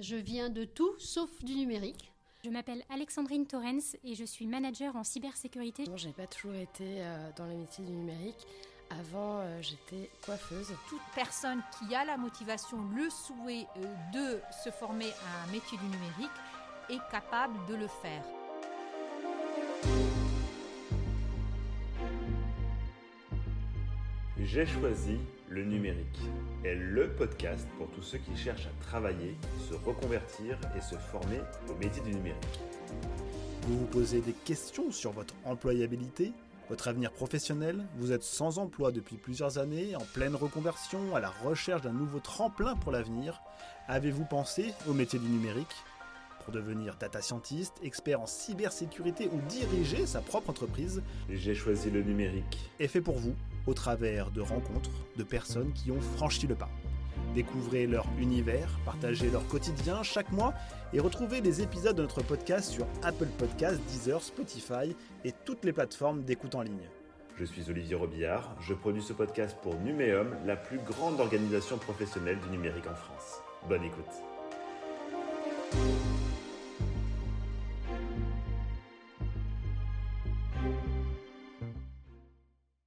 Je viens de tout sauf du numérique. Je m'appelle Alexandrine Torrens et je suis manager en cybersécurité. Je j'ai pas toujours été euh, dans le métier du numérique. Avant, euh, j'étais coiffeuse. Toute personne qui a la motivation, le souhait euh, de se former à un métier du numérique est capable de le faire. J'ai choisi le numérique est le podcast pour tous ceux qui cherchent à travailler, se reconvertir et se former au métier du numérique. Vous vous posez des questions sur votre employabilité, votre avenir professionnel, vous êtes sans emploi depuis plusieurs années, en pleine reconversion, à la recherche d'un nouveau tremplin pour l'avenir. Avez-vous pensé au métier du numérique? Pour devenir data scientist, expert en cybersécurité ou diriger sa propre entreprise J'ai choisi le numérique. Est fait pour vous au travers de rencontres de personnes qui ont franchi le pas. Découvrez leur univers, partagez leur quotidien chaque mois et retrouvez les épisodes de notre podcast sur Apple Podcasts, Deezer, Spotify et toutes les plateformes d'écoute en ligne. Je suis Olivier Robillard, je produis ce podcast pour Numéum, la plus grande organisation professionnelle du numérique en France. Bonne écoute.